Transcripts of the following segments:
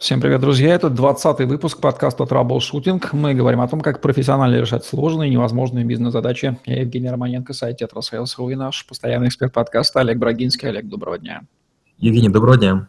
Всем привет, друзья! Это 20-й выпуск подкаста «Траблшутинг». Мы говорим о том, как профессионально решать сложные и невозможные бизнес-задачи. Я Евгений Романенко, сайт «Тетрасейлс.ру» и наш постоянный эксперт подкаста Олег Брагинский. Олег, доброго дня. Евгений, доброго дня.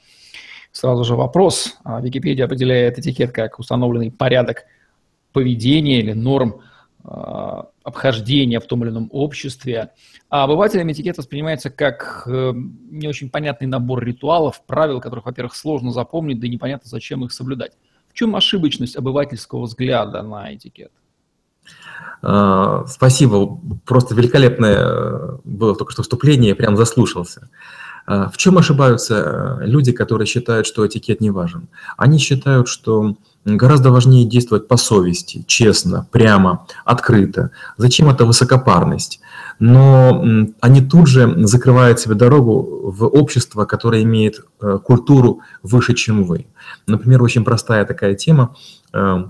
Сразу же вопрос. А, Википедия определяет этикет как установленный порядок поведения или норм а, обхождения в том или ином обществе. А обывателям этикет воспринимается как э, не очень понятный набор ритуалов, правил, которых, во-первых, сложно запомнить, да и непонятно, зачем их соблюдать. В чем ошибочность обывательского взгляда на этикет? А, спасибо. Просто великолепное э, было только что вступление, я прям заслушался. В чем ошибаются э, люди, которые считают, что этикет не важен? Они считают, что гораздо важнее действовать по совести, честно, прямо, открыто. Зачем эта высокопарность? Но они тут же закрывают себе дорогу в общество, которое имеет э, культуру выше, чем вы. Например, очень простая такая тема э,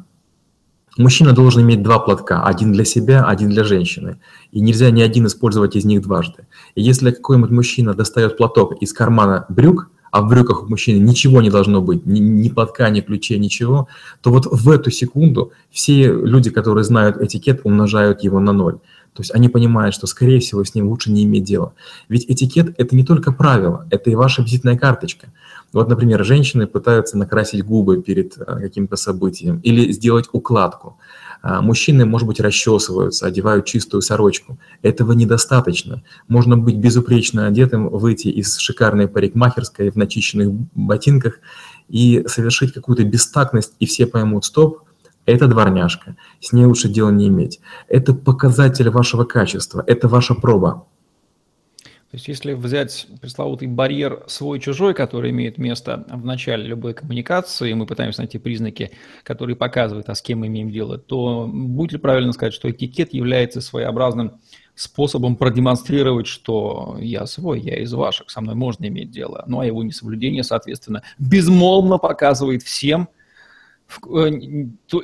Мужчина должен иметь два платка, один для себя, один для женщины. И нельзя ни один использовать из них дважды. И если какой-нибудь мужчина достает платок из кармана брюк, а в брюках у мужчины ничего не должно быть, ни, ни платка, ни ключей, ничего, то вот в эту секунду все люди, которые знают этикет, умножают его на ноль. То есть они понимают, что, скорее всего, с ним лучше не иметь дела. Ведь этикет – это не только правило, это и ваша визитная карточка. Вот, например, женщины пытаются накрасить губы перед э, каким-то событием или сделать укладку. А, мужчины, может быть, расчесываются, одевают чистую сорочку. Этого недостаточно. Можно быть безупречно одетым, выйти из шикарной парикмахерской в начищенных ботинках и совершить какую-то бестактность, и все поймут, стоп, это дворняжка, с ней лучше дела не иметь. Это показатель вашего качества, это ваша проба. То есть если взять пресловутый барьер свой-чужой, который имеет место в начале любой коммуникации, мы пытаемся найти признаки, которые показывают, а с кем мы имеем дело, то будет ли правильно сказать, что этикет является своеобразным способом продемонстрировать, что я свой, я из ваших, со мной можно иметь дело. Ну а его несоблюдение, соответственно, безмолвно показывает всем, э,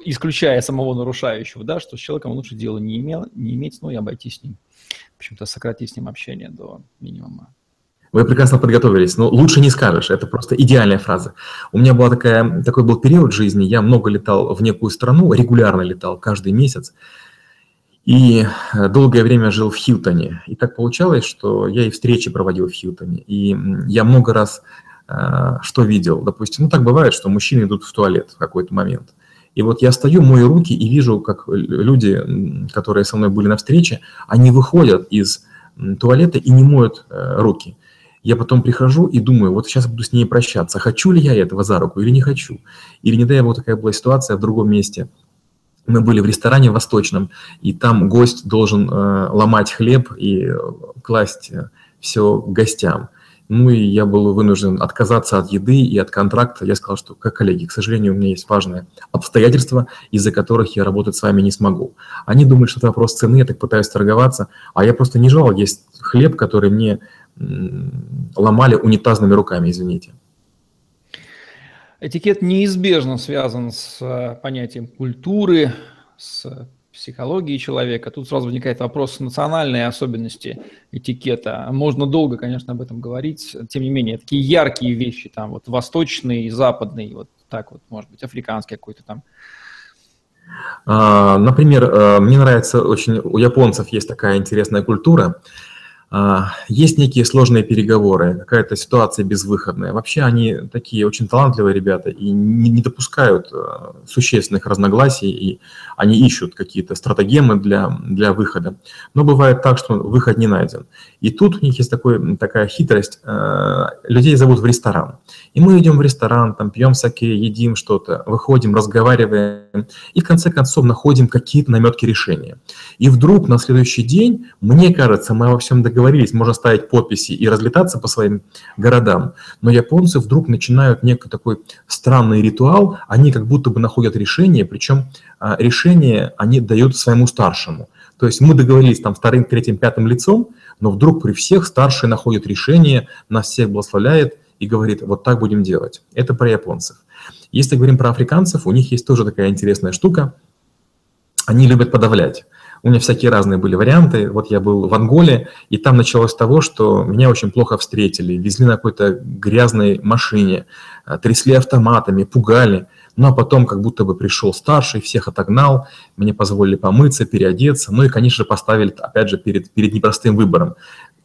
исключая самого нарушающего, да, что с человеком лучше дела не, имел, не иметь, но и обойтись с ним в общем-то, сократить с ним общение до минимума. Вы прекрасно подготовились, но лучше не скажешь, это просто идеальная фраза. У меня была такая, такой был период жизни, я много летал в некую страну, регулярно летал каждый месяц, и э, долгое время жил в Хилтоне. И так получалось, что я и встречи проводил в Хилтоне. И я много раз э, что видел. Допустим, ну так бывает, что мужчины идут в туалет в какой-то момент. И вот я стою, мою руки и вижу, как люди, которые со мной были на встрече, они выходят из туалета и не моют э, руки. Я потом прихожу и думаю, вот сейчас буду с ней прощаться, хочу ли я этого за руку или не хочу. Или не дай бог такая была ситуация в другом месте. Мы были в ресторане восточном, и там гость должен э, ломать хлеб и э, класть э, все гостям. Ну и я был вынужден отказаться от еды и от контракта. Я сказал, что, как коллеги, к сожалению, у меня есть важные обстоятельства, из-за которых я работать с вами не смогу. Они думают, что это вопрос цены, я так пытаюсь торговаться, а я просто не желал есть хлеб, который мне ломали унитазными руками, извините. Этикет неизбежно связан с э, понятием культуры, с психологии человека. Тут сразу возникает вопрос национальной особенности этикета. Можно долго, конечно, об этом говорить. Тем не менее, такие яркие вещи, там вот восточный, западный, вот так вот, может быть, африканский какой-то там. А, например, э, мне нравится очень, у японцев есть такая интересная культура – есть некие сложные переговоры, какая-то ситуация безвыходная. Вообще они такие очень талантливые ребята и не, не допускают э, существенных разногласий, и они ищут какие-то стратегемы для, для выхода. Но бывает так, что выход не найден. И тут у них есть такой, такая хитрость. Э, людей зовут в ресторан. И мы идем в ресторан, там пьем саке, едим что-то, выходим, разговариваем, и в конце концов находим какие-то наметки решения. И вдруг на следующий день, мне кажется, мы во всем договорились, договорились, можно ставить подписи и разлетаться по своим городам, но японцы вдруг начинают некий такой странный ритуал, они как будто бы находят решение, причем а, решение они дают своему старшему. То есть мы договорились там вторым, третьим, пятым лицом, но вдруг при всех старший находит решение, нас всех благословляет и говорит, вот так будем делать. Это про японцев. Если говорим про африканцев, у них есть тоже такая интересная штука. Они любят подавлять. У меня всякие разные были варианты. Вот я был в Анголе, и там началось с того, что меня очень плохо встретили, везли на какой-то грязной машине, э, трясли автоматами, пугали. Ну а потом как будто бы пришел старший, всех отогнал, мне позволили помыться, переодеться, ну и, конечно же, поставили, опять же, перед, перед непростым выбором.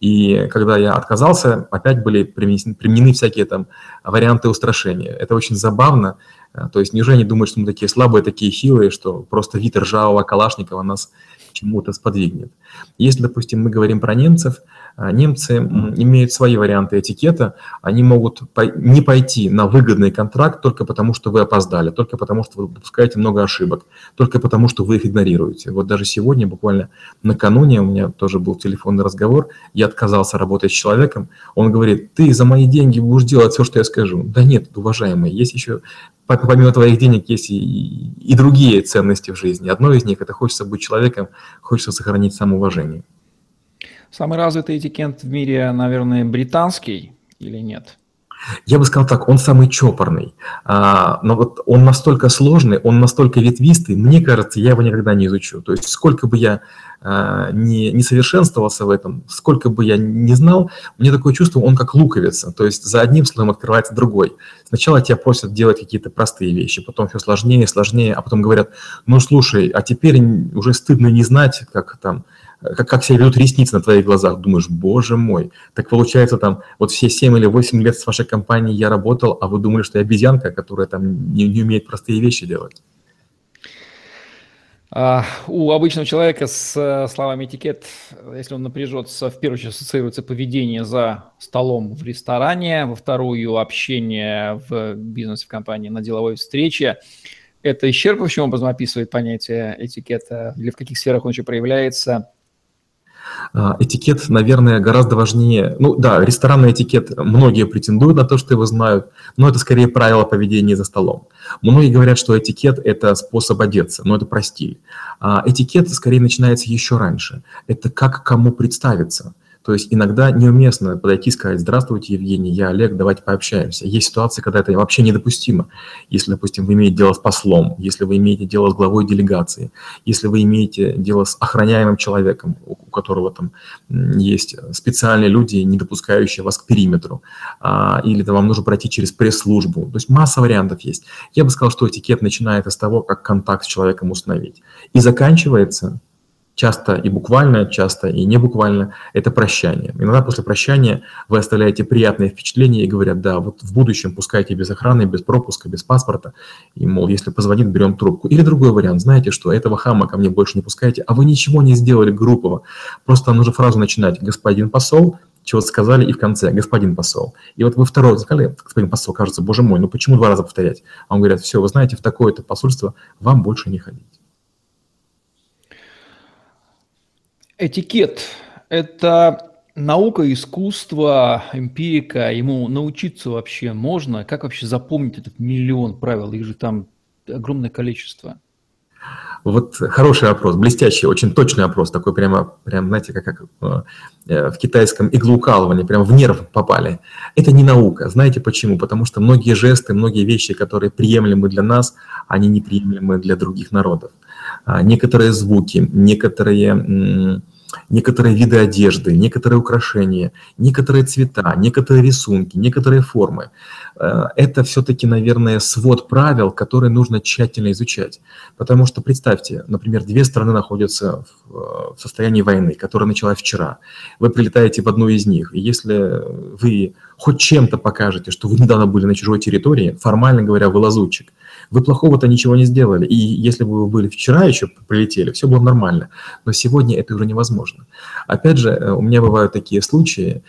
И когда я отказался, опять были применены, применены всякие там варианты устрашения. Это очень забавно. Э, то есть неужели они думают, что мы такие слабые, такие хилые, что просто вид ржавого Калашникова нас чему-то сподвигнет. Если, допустим, мы говорим про немцев, немцы имеют свои варианты этикета, они могут не пойти на выгодный контракт только потому, что вы опоздали, только потому, что вы допускаете много ошибок, только потому, что вы их игнорируете. Вот даже сегодня, буквально накануне, у меня тоже был телефонный разговор, я отказался работать с человеком, он говорит, ты за мои деньги будешь делать все, что я скажу. Да нет, уважаемый, есть еще помимо твоих денег есть и, и другие ценности в жизни. Одно из них – это хочется быть человеком, хочется сохранить самоуважение. Самый развитый этикет в мире, наверное, британский или нет? Я бы сказал так, он самый чопорный, а, но вот он настолько сложный, он настолько ветвистый, мне кажется, я его никогда не изучу. То есть сколько бы я а, не, не совершенствовался в этом, сколько бы я не знал, мне такое чувство, он как луковица, то есть за одним слоем открывается другой. Сначала тебя просят делать какие-то простые вещи, потом все сложнее, сложнее, а потом говорят, ну слушай, а теперь уже стыдно не знать, как там как, как себя ведут ресницы на твоих глазах, думаешь, боже мой, так получается там, вот все 7 или 8 лет с вашей компанией я работал, а вы думали, что я обезьянка, которая там не, не умеет простые вещи делать. Uh, у обычного человека с uh, словами этикет, если он напряжется, в первую очередь ассоциируется поведение за столом в ресторане, во вторую общение в бизнесе, в компании, на деловой встрече. Это исчерпывающим образом описывает понятие этикета или в каких сферах он еще проявляется? А, этикет, наверное, гораздо важнее. Ну да, ресторанный этикет, многие претендуют на то, что его знают, но это скорее правило поведения за столом. Многие говорят, что этикет – это способ одеться, но это про стиль. А этикет скорее начинается еще раньше. Это как кому представиться. То есть иногда неуместно подойти и сказать, здравствуйте, Евгений, я Олег, давайте пообщаемся. Есть ситуации, когда это вообще недопустимо. Если, допустим, вы имеете дело с послом, если вы имеете дело с главой делегации, если вы имеете дело с охраняемым человеком, у которого там есть специальные люди, не допускающие вас к периметру, а, или вам нужно пройти через пресс-службу. То есть масса вариантов есть. Я бы сказал, что этикет начинается с того, как контакт с человеком установить. И заканчивается часто и буквально, часто и не буквально, это прощание. Иногда после прощания вы оставляете приятные впечатления и говорят, да, вот в будущем пускайте без охраны, без пропуска, без паспорта, и, мол, если позвонит, берем трубку. Или другой вариант, знаете что, этого хама ко мне больше не пускайте, а вы ничего не сделали группово. Просто нужно фразу начинать, господин посол, чего-то сказали, и в конце господин посол. И вот вы второй сказали, господин посол, кажется, боже мой, ну почему два раза повторять? А он говорит, все, вы знаете, в такое-то посольство вам больше не ходить. Этикет – это наука, искусство, эмпирика. Ему научиться вообще можно? Как вообще запомнить этот миллион правил? Их же там огромное количество. Вот хороший вопрос, блестящий, очень точный вопрос, такой прямо, прям, знаете, как, как э, в китайском иглоукалывании, прям в нерв попали. Это не наука. Знаете почему? Потому что многие жесты, многие вещи, которые приемлемы для нас, они неприемлемы для других народов. А некоторые звуки, некоторые некоторые виды одежды, некоторые украшения, некоторые цвета, некоторые рисунки, некоторые формы. Э, это все-таки, наверное, свод правил, которые нужно тщательно изучать. Потому что представьте, например, две страны находятся в состоянии войны, которая началась вчера. Вы прилетаете в одну из них, и если вы хоть чем-то покажете, что вы недавно были на чужой территории, формально говоря, вы лазутчик, вы плохого-то ничего не сделали. И если бы вы были вчера еще прилетели, все было нормально. Но сегодня это уже невозможно. Опять же, э, у меня бывают такие случаи,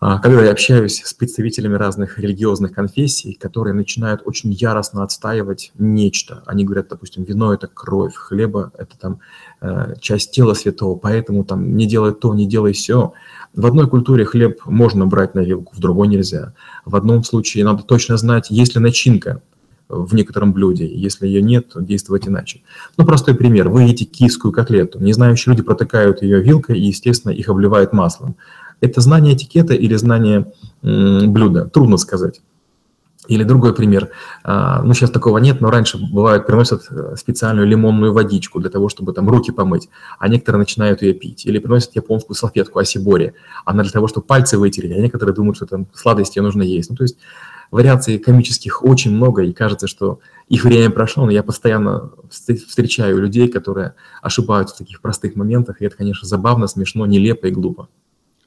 когда я общаюсь с представителями разных религиозных конфессий, которые начинают очень яростно отстаивать нечто. Они говорят, допустим, вино – это кровь, хлеба – это там э, часть тела святого, поэтому там не делай то, не делай все. В одной культуре хлеб можно брать на вилку, в другой нельзя. В одном случае надо точно знать, есть ли начинка в некотором блюде. Если ее нет, действовать иначе. Ну, простой пример. Вы едите киевскую котлету. Не знающие люди протыкают ее вилкой и, естественно, их обливают маслом. Это знание этикета или знание блюда? Трудно сказать. Или другой пример. А, ну, сейчас такого нет, но раньше бывает приносят э, специальную лимонную водичку для того, чтобы там руки помыть, а некоторые начинают ее пить. Или приносят японскую салфетку асибори, она для того, чтобы пальцы вытереть, а некоторые думают, что там сладости нужно есть. Ну, то есть вариаций комических очень много, и кажется, что их время прошло, но я постоянно встречаю людей, которые ошибаются в таких простых моментах, и это, конечно, забавно, смешно, нелепо и глупо.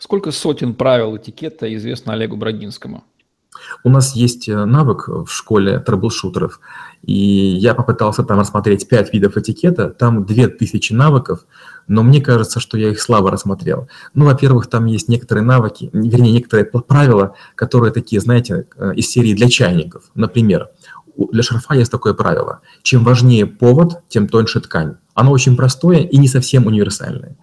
Сколько сотен правил этикета известно Олегу Брагинскому? У нас есть э, навык в школе трэблшутеров, и я попытался там рассмотреть пять видов этикета, там две тысячи навыков, но мне кажется, что я их слабо рассмотрел. Ну, во-первых, там есть некоторые навыки, вернее, некоторые правила, которые такие, знаете, э, из серии для чайников. Например, для шарфа есть такое правило. Чем важнее повод, тем тоньше ткань. Оно очень простое и не совсем универсальное.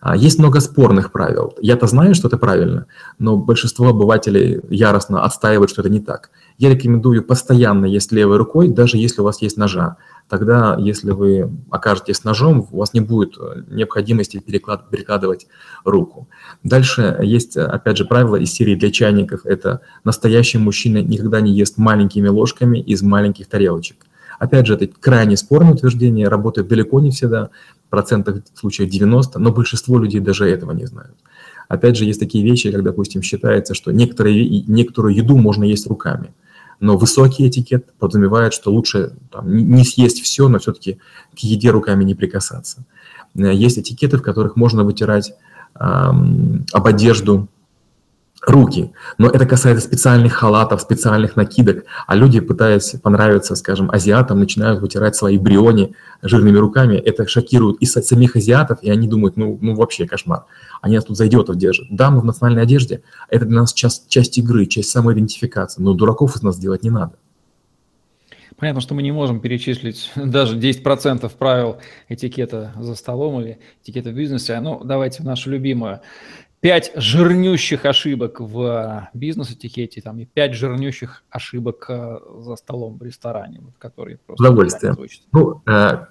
А, есть много спорных правил. Я-то знаю, что это правильно, но большинство обывателей яростно отстаивают, что это не так. Я рекомендую постоянно есть левой рукой, даже если у вас есть ножа. Тогда, если вы окажетесь ножом, у вас не будет э, необходимости переклад, перекладывать руку. Дальше есть, опять же, правило из серии для чайников. Это настоящий мужчина никогда не ест маленькими ложками из маленьких тарелочек. Опять же, это крайне спорное утверждение, работает далеко не всегда, в процентах случаев 90, но большинство людей даже этого не знают. Опять же, есть такие вещи, как, допустим, считается, что некоторые, некоторую еду можно есть руками, но высокий этикет подразумевает, что лучше там, не съесть все, но все-таки к еде руками не прикасаться. Есть этикеты, в которых можно вытирать эм, об одежду руки. Но это касается специальных халатов, специальных накидок, а люди, пытаясь понравиться, скажем, азиатам, начинают вытирать свои бриони жирными руками. Это шокирует и самих азиатов, и они думают, ну, ну вообще кошмар. Они нас тут за идиотов держат. Да, мы в национальной одежде, это для нас часть, часть игры, часть самоидентификации, но дураков из нас делать не надо. Понятно, что мы не можем перечислить даже 10% правил этикета за столом или этикета в бизнесе. Ну, давайте в нашу любимую пять жирнющих ошибок в бизнес-этикете там, и пять жирнющих ошибок э, за столом в ресторане, вот, которые просто... Удовольствие. Ну, э,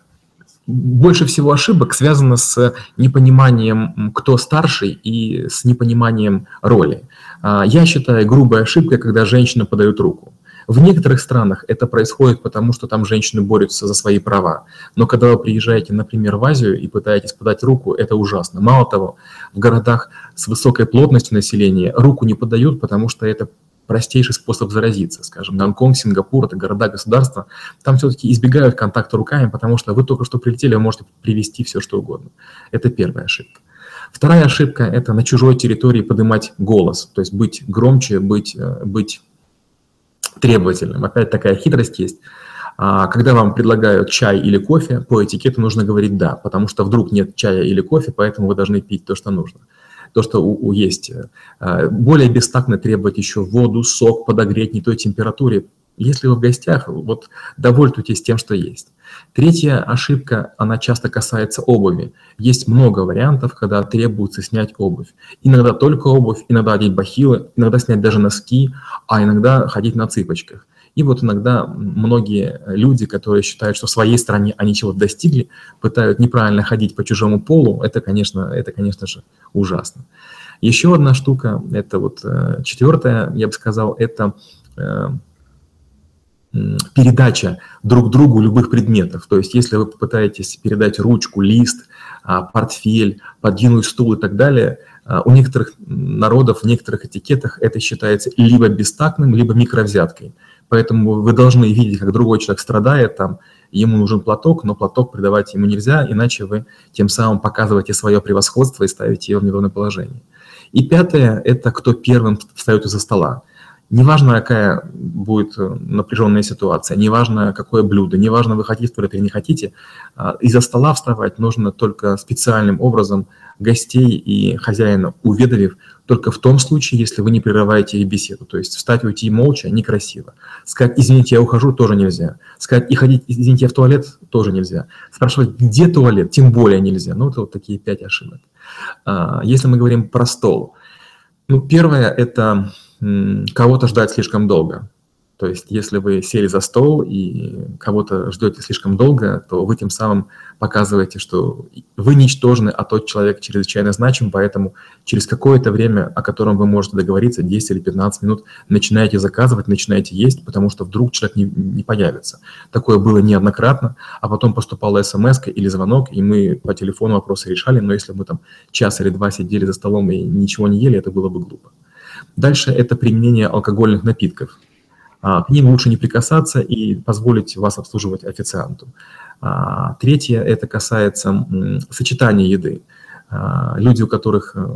больше всего ошибок связано с непониманием, кто старший, и с непониманием роли. Э, я считаю грубой ошибкой, когда женщина подает руку. В некоторых странах это происходит потому, что там женщины борются за свои права. Но когда вы приезжаете, например, в Азию и пытаетесь подать руку, это ужасно. Мало того, в городах с высокой плотностью населения руку не подают, потому что это простейший способ заразиться. Скажем, Гонконг, Сингапур – это города-государства. Там все-таки избегают контакта руками, потому что вы только что прилетели, вы можете привести все, что угодно. Это первая ошибка. Вторая ошибка – это на чужой территории поднимать голос, то есть быть громче, быть, э, быть требовательным. Опять такая хитрость есть. А, когда вам предлагают чай или кофе, по этикету нужно говорить «да», потому что вдруг нет чая или кофе, поэтому вы должны пить то, что нужно то, что у, у есть. А, более бестактно требовать еще воду, сок подогреть не той температуре. Если вы в гостях, вот довольствуйтесь тем, что есть. Третья ошибка, она часто касается обуви. Есть много вариантов, когда требуется снять обувь. Иногда только обувь, иногда одеть бахилы, иногда снять даже носки, а иногда ходить на цыпочках. И вот иногда многие люди, которые считают, что в своей стране они чего-то достигли, пытают неправильно ходить по чужому полу, это, конечно, это, конечно же, ужасно. Еще одна штука, это вот э, четвертая, я бы сказал, это э, передача друг другу любых предметов. То есть если вы попытаетесь передать ручку, лист, а, портфель, подвинуть стул и так далее, а, у некоторых народов, в некоторых этикетах это считается либо бестактным, либо микровзяткой. Поэтому вы должны видеть, как другой человек страдает, там, ему нужен платок, но платок придавать ему нельзя, иначе вы тем самым показываете свое превосходство и ставите его в неровное положение. И пятое – это кто первым встает из-за стола. Неважно, какая будет э, напряженная ситуация, неважно, какое блюдо, неважно, вы хотите в туалет или не хотите, а, из-за стола вставать нужно только специальным образом гостей и хозяина уведомив, только в том случае, если вы не прерываете их беседу. То есть встать, уйти молча некрасиво. Сказать «извините, я ухожу» тоже нельзя. Сказать «и ходить, извините, я в туалет» тоже нельзя. Спрашивать «где туалет?» тем более нельзя. Ну, это вот такие пять ошибок. А, если мы говорим про стол, ну, первое – это кого-то ждать слишком долго. То есть, если вы сели за стол и кого-то ждете слишком долго, то вы тем самым показываете, что вы ничтожны, а тот человек чрезвычайно значим, поэтому через какое-то время, о котором вы можете договориться, 10 или 15 минут, начинаете заказывать, начинаете есть, потому что вдруг человек не, не появится. Такое было неоднократно, а потом поступала смс или звонок, и мы по телефону вопросы решали, но если мы там час или два сидели за столом и ничего не ели, это было бы глупо. Дальше это применение алкогольных напитков. А, к ним лучше не прикасаться и позволить вас обслуживать официанту. А, третье – это касается сочетания еды. А, люди, у которых э,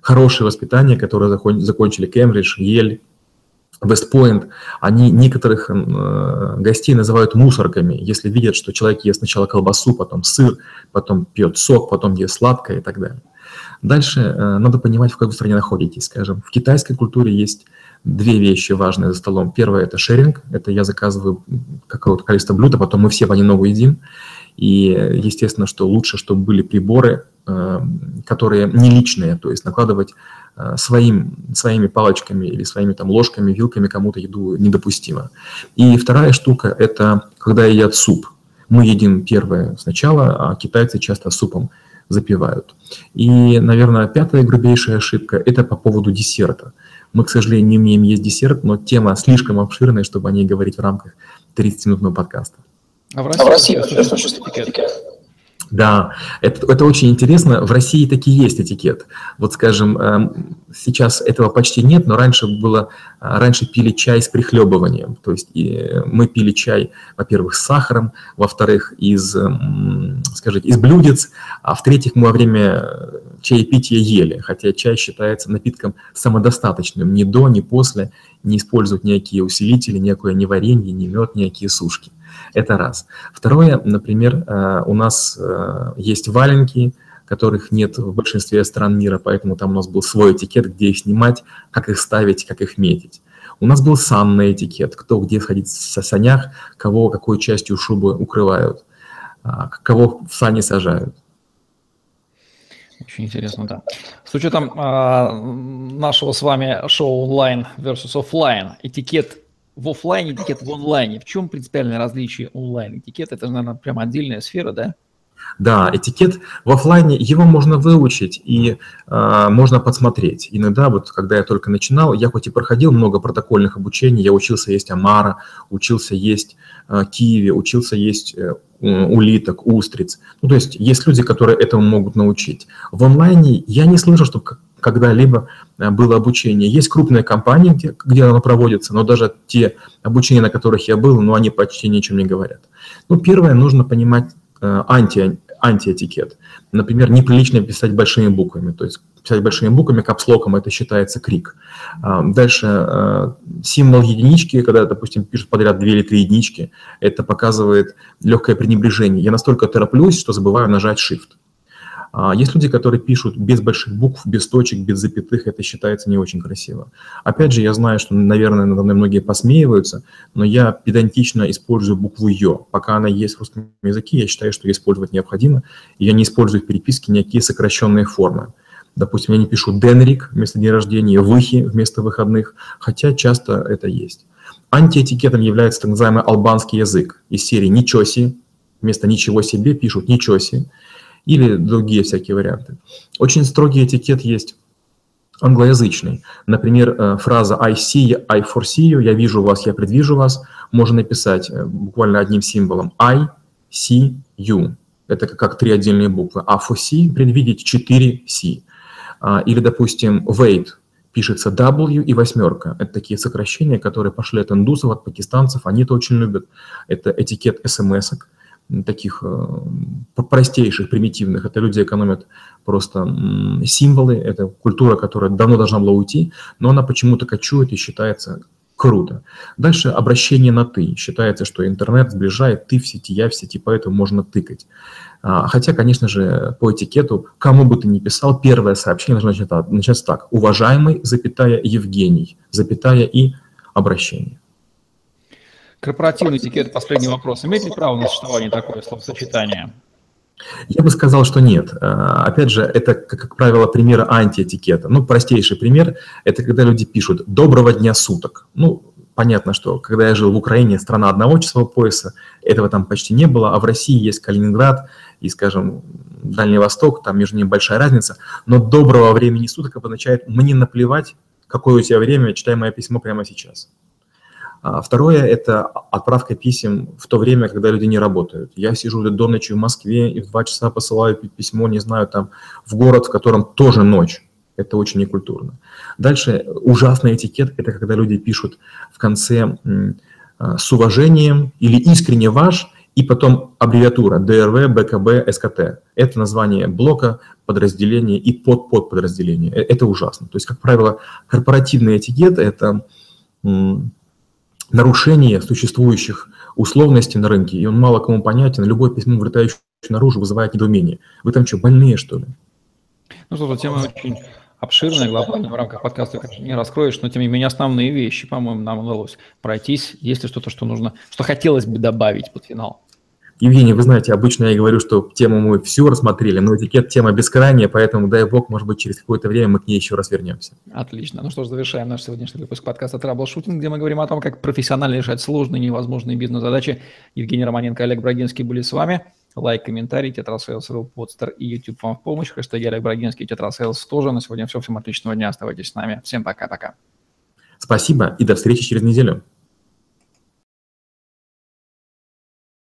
хорошее воспитание, которые закончили Кембридж, Ель, Вестпоинт, они некоторых э, гостей называют мусорками, если видят, что человек ест сначала колбасу, потом сыр, потом пьет сок, потом ест сладкое и так далее. Дальше э, надо понимать, в какой стране находитесь. Скажем, в китайской культуре есть две вещи важные за столом. Первое – это шеринг. Это я заказываю какое-то количество блюд, а потом мы все понемногу едим. И естественно, что лучше, чтобы были приборы, э, которые не личные, то есть накладывать э, своим, своими палочками или своими там ложками, вилками кому-то еду недопустимо. И вторая штука – это когда едят суп. Мы едим первое сначала, а китайцы часто супом запивают. И, наверное, пятая грубейшая ошибка – это по поводу десерта. Мы, к сожалению, не умеем есть десерт, но тема слишком обширная, чтобы о ней говорить в рамках 30-минутного подкаста. А в России, а в России да, это, это очень интересно. В России таки есть этикет. Вот, скажем, эм, сейчас этого почти нет, но раньше было, э, раньше пили чай с прихлебыванием. То есть мы пили чай, во-первых, с сахаром, во-вторых, из, эм, скажите, из блюдец, а в-третьих, мы во время чаепития ели, хотя чай считается напитком самодостаточным. Ни до, ни после не используют никакие усилители, никакое ни варенье, ни мед, никакие сушки. Это раз. Второе, например, э, у нас э, есть валенки, которых нет в большинстве стран мира, поэтому там у нас был свой этикет, где их снимать, как их ставить, как их метить. У нас был санный этикет, кто где сходить в санях, кого какой частью шубы укрывают, а, кого в сани сажают. Очень интересно, да. С учетом э, нашего с вами шоу онлайн versus офлайн, этикет в офлайне, этикет в онлайне. В чем принципиальное различие онлайн этикет? Это, наверное, прям отдельная сфера, да? Да, этикет в офлайне, его можно выучить и э, можно подсмотреть. Иногда, вот когда я только начинал, я хоть и проходил много протокольных обучений, я учился есть омара, учился есть э, киви, учился есть э, улиток, устриц. Ну, то есть есть люди, которые этому могут научить. В онлайне я не слышал, чтобы когда-либо э, было обучение. Есть крупные компании, где, где оно проводится, но даже те обучения, на которых я был, ну, они почти ничем не говорят. Ну, первое, нужно понимать э, анти, антиэтикет. Например, неприлично писать большими буквами, то есть писать большими буквами, капслоком, это считается крик. А, дальше э, символ единички, когда, допустим, пишут подряд две или три единички, это показывает легкое пренебрежение. Я настолько тороплюсь, что забываю нажать Shift. А, есть люди, которые пишут без больших букв, без точек, без запятых, это считается не очень красиво. Опять же, я знаю, что, наверное, надо мной многие посмеиваются, но я педантично использую букву «ё». Пока она есть в русском языке, я считаю, что ее использовать необходимо, я не использую в переписке никакие сокращенные формы. Допустим, я не пишу «денрик» вместо дня рождения, «выхи» вместо выходных, хотя часто это есть. Антиэтикетом является так называемый албанский язык из серии «ничего себе», вместо «ничего себе» пишут «ничего себе» или другие всякие варианты. Очень строгий этикет есть англоязычный. Например, э, фраза I see I foresee you, я вижу вас, я предвижу вас, можно написать э, буквально одним символом I see you. Это как три отдельные буквы. А foresee предвидеть 4 C. А, или, допустим, wait пишется W и восьмерка. Это такие сокращения, которые пошли от индусов, от пакистанцев, они это очень любят. Это этикет смс -ок таких простейших, примитивных. Это люди экономят просто символы, это культура, которая давно должна была уйти, но она почему-то кочует и считается круто. Дальше обращение на «ты». Считается, что интернет сближает ты в сети, я в сети, поэтому можно тыкать. А, хотя, конечно же, по этикету, кому бы ты ни писал, первое сообщение должно начаться так. Уважаемый, запятая, Евгений, запятая и обращение. Корпоративный этикет, последний вопрос. Имеет ли право на существование такое словосочетание? Я бы сказал, что нет. А, опять же, это, как правило, примеры антиэтикета. Ну, простейший пример – это когда люди пишут «доброго дня суток». Ну, понятно, что когда я жил в Украине, страна одного часового пояса, этого там почти не было, а в России есть Калининград и, скажем, Дальний Восток, там между ними большая разница, но доброго времени суток обозначает «мне наплевать, какое у тебя время, читай мое письмо прямо сейчас». А второе – это отправка писем в то время, когда люди не работают. Я сижу до ночи в Москве и в два часа посылаю письмо, не знаю, там, в город, в котором тоже ночь. Это очень некультурно. Дальше ужасный этикет – это когда люди пишут в конце а, с уважением или искренне ваш, и потом аббревиатура ДРВ, БКБ, СКТ. Это название блока, подразделения и подподподразделения. Э, это ужасно. То есть, как правило, корпоративный этикет – это нарушение существующих условностей на рынке, и он мало кому понятен. Любое письмо, вылетающее наружу, вызывает недоумение. Вы там что, больные, что ли? Ну что, тема очень обширная, глобальная, в рамках подкаста конечно, не раскроешь, но тем не менее основные вещи, по-моему, нам удалось пройтись. Есть ли что-то, что нужно, что хотелось бы добавить под финал? Евгений, вы знаете, обычно я говорю, что тему мы всю рассмотрели, но этикет тема бескрайняя, поэтому, дай бог, может быть, через какое-то время мы к ней еще раз вернемся. Отлично. Ну что ж, завершаем наш сегодняшний выпуск подкаста «Траблшутинг», где мы говорим о том, как профессионально решать сложные невозможные бизнес-задачи. Евгений Романенко и Олег Брагинский были с вами. Лайк, комментарий, тетрасейлс.ру, подстер и YouTube вам в помощь. Хэштеги Олег Брагинский, тетрасейлс тоже. На сегодня все. Всем отличного дня. Оставайтесь с нами. Всем пока-пока. Спасибо и до встречи через неделю.